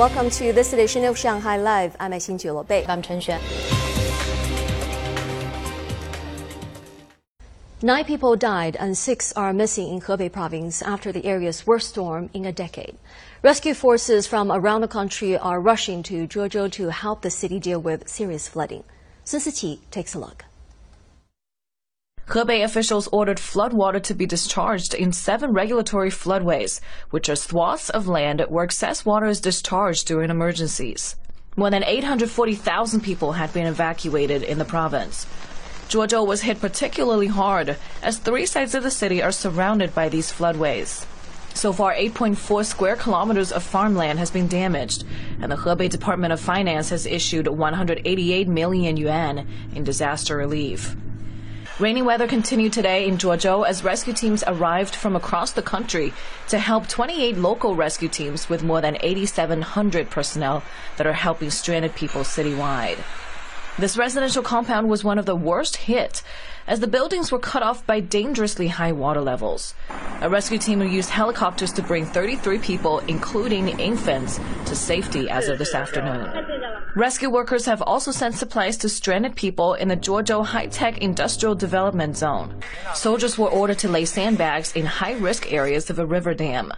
welcome to this edition of Shanghai Live. I'm Xin Bei. I'm Chen Xuan. Nine people died and six are missing in Hebei province after the area's worst storm in a decade. Rescue forces from around the country are rushing to Zhuozhou to help the city deal with serious flooding. Sun Siqi takes a look. Hebei officials ordered floodwater to be discharged in seven regulatory floodways, which are swaths of land where excess water is discharged during emergencies. More than 840,000 people had been evacuated in the province. Zhuozhou was hit particularly hard, as three sides of the city are surrounded by these floodways. So far, 8.4 square kilometers of farmland has been damaged, and the Hebei Department of Finance has issued 188 million yuan in disaster relief. Rainy weather continued today in Zhuozhou as rescue teams arrived from across the country to help 28 local rescue teams with more than 8,700 personnel that are helping stranded people citywide. This residential compound was one of the worst hit as the buildings were cut off by dangerously high water levels. A rescue team used helicopters to bring 33 people, including infants, to safety as of this afternoon. Rescue workers have also sent supplies to stranded people in the Zhuozhou High-Tech Industrial Development Zone. Soldiers were ordered to lay sandbags in high-risk areas of a river dam.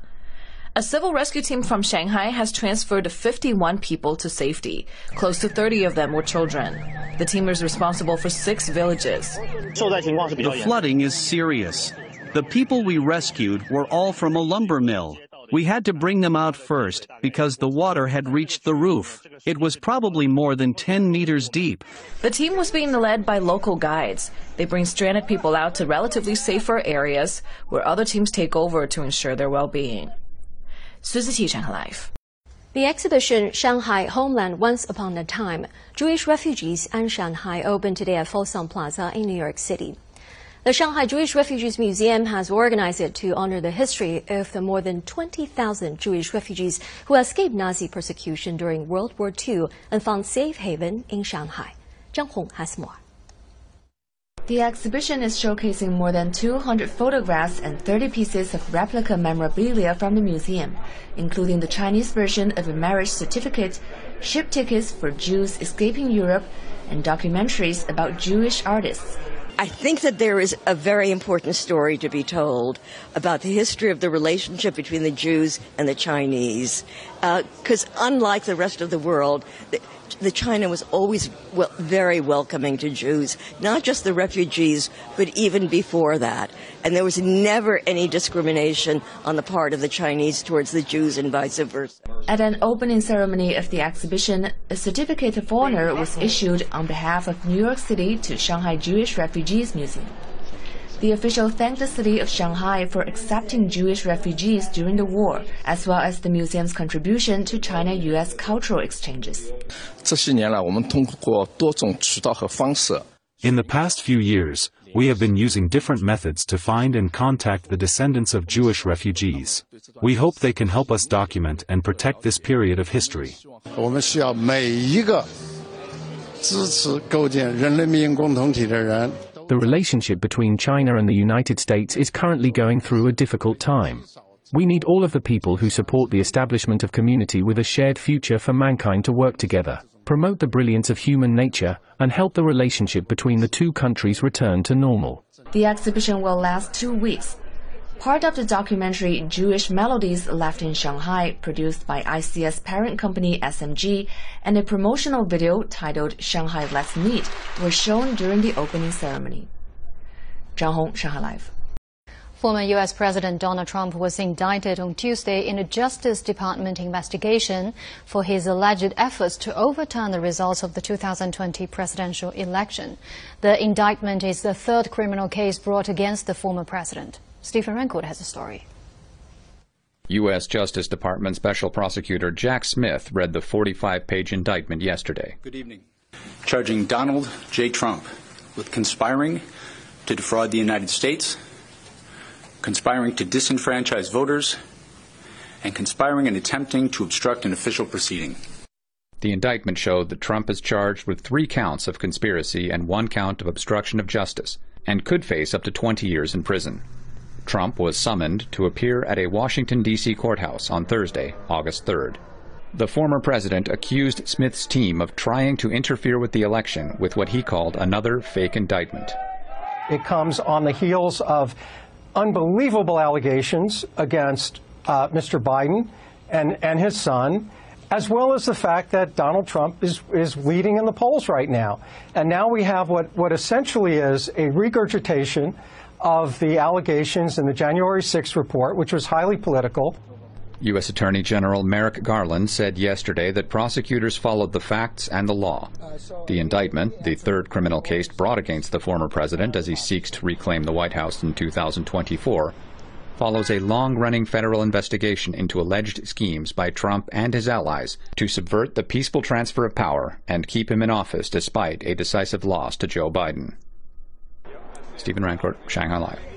A civil rescue team from Shanghai has transferred 51 people to safety. Close to 30 of them were children. The team is responsible for six villages. The flooding is serious. The people we rescued were all from a lumber mill. We had to bring them out first because the water had reached the roof. It was probably more than 10 meters deep. The team was being led by local guides. They bring stranded people out to relatively safer areas where other teams take over to ensure their well-being. Life. The exhibition Shanghai Homeland Once Upon a Time Jewish Refugees and Shanghai opened today at Foshan Plaza in New York City. The Shanghai Jewish Refugees Museum has organized it to honor the history of the more than 20,000 Jewish refugees who escaped Nazi persecution during World War II and found safe haven in Shanghai. Zhang Hong has more. The exhibition is showcasing more than 200 photographs and 30 pieces of replica memorabilia from the museum, including the Chinese version of a marriage certificate, ship tickets for Jews escaping Europe, and documentaries about Jewish artists. I think that there is a very important story to be told about the history of the relationship between the Jews and the Chinese. Because uh, unlike the rest of the world, the, the China was always well, very welcoming to Jews, not just the refugees, but even before that. And there was never any discrimination on the part of the Chinese towards the Jews and vice versa. At an opening ceremony of the exhibition, a certificate of honor was issued on behalf of New York City to Shanghai Jewish Refugees Museum. The official thanked the city of Shanghai for accepting Jewish refugees during the war, as well as the museum's contribution to China-U.S. cultural exchanges. In the past few years, we have been using different methods to find and contact the descendants of Jewish refugees. We hope they can help us document and protect this period of history. 我们需要每一个支持构建人类命运共同体的人。the relationship between China and the United States is currently going through a difficult time. We need all of the people who support the establishment of community with a shared future for mankind to work together, promote the brilliance of human nature, and help the relationship between the two countries return to normal. The exhibition will last two weeks part of the documentary Jewish Melodies Left in Shanghai, produced by ICS parent company SMG, and a promotional video titled Shanghai Let's Meet were shown during the opening ceremony. Zhang Hong, Shanghai Live. Former U.S. President Donald Trump was indicted on Tuesday in a Justice Department investigation for his alleged efforts to overturn the results of the 2020 presidential election. The indictment is the third criminal case brought against the former president. Stephen Rancourt has a story. U.S. Justice Department Special Prosecutor Jack Smith read the 45 page indictment yesterday. Good evening. Charging Donald J. Trump with conspiring to defraud the United States, conspiring to disenfranchise voters, and conspiring and attempting to obstruct an official proceeding. The indictment showed that Trump is charged with three counts of conspiracy and one count of obstruction of justice and could face up to 20 years in prison. Trump was summoned to appear at a Washington, D.C. courthouse on Thursday, August 3rd. The former president accused Smith's team of trying to interfere with the election with what he called another fake indictment. It comes on the heels of unbelievable allegations against uh, Mr. Biden and, and his son, as well as the fact that Donald Trump is, is leading in the polls right now. And now we have what, what essentially is a regurgitation of the allegations in the January 6th report, which was highly political. U.S. Attorney General Merrick Garland said yesterday that prosecutors followed the facts and the law. The indictment, the third criminal case brought against the former president as he seeks to reclaim the White House in 2024, follows a long-running federal investigation into alleged schemes by Trump and his allies to subvert the peaceful transfer of power and keep him in office despite a decisive loss to Joe Biden. Stephen Rancourt, Shanghai Live.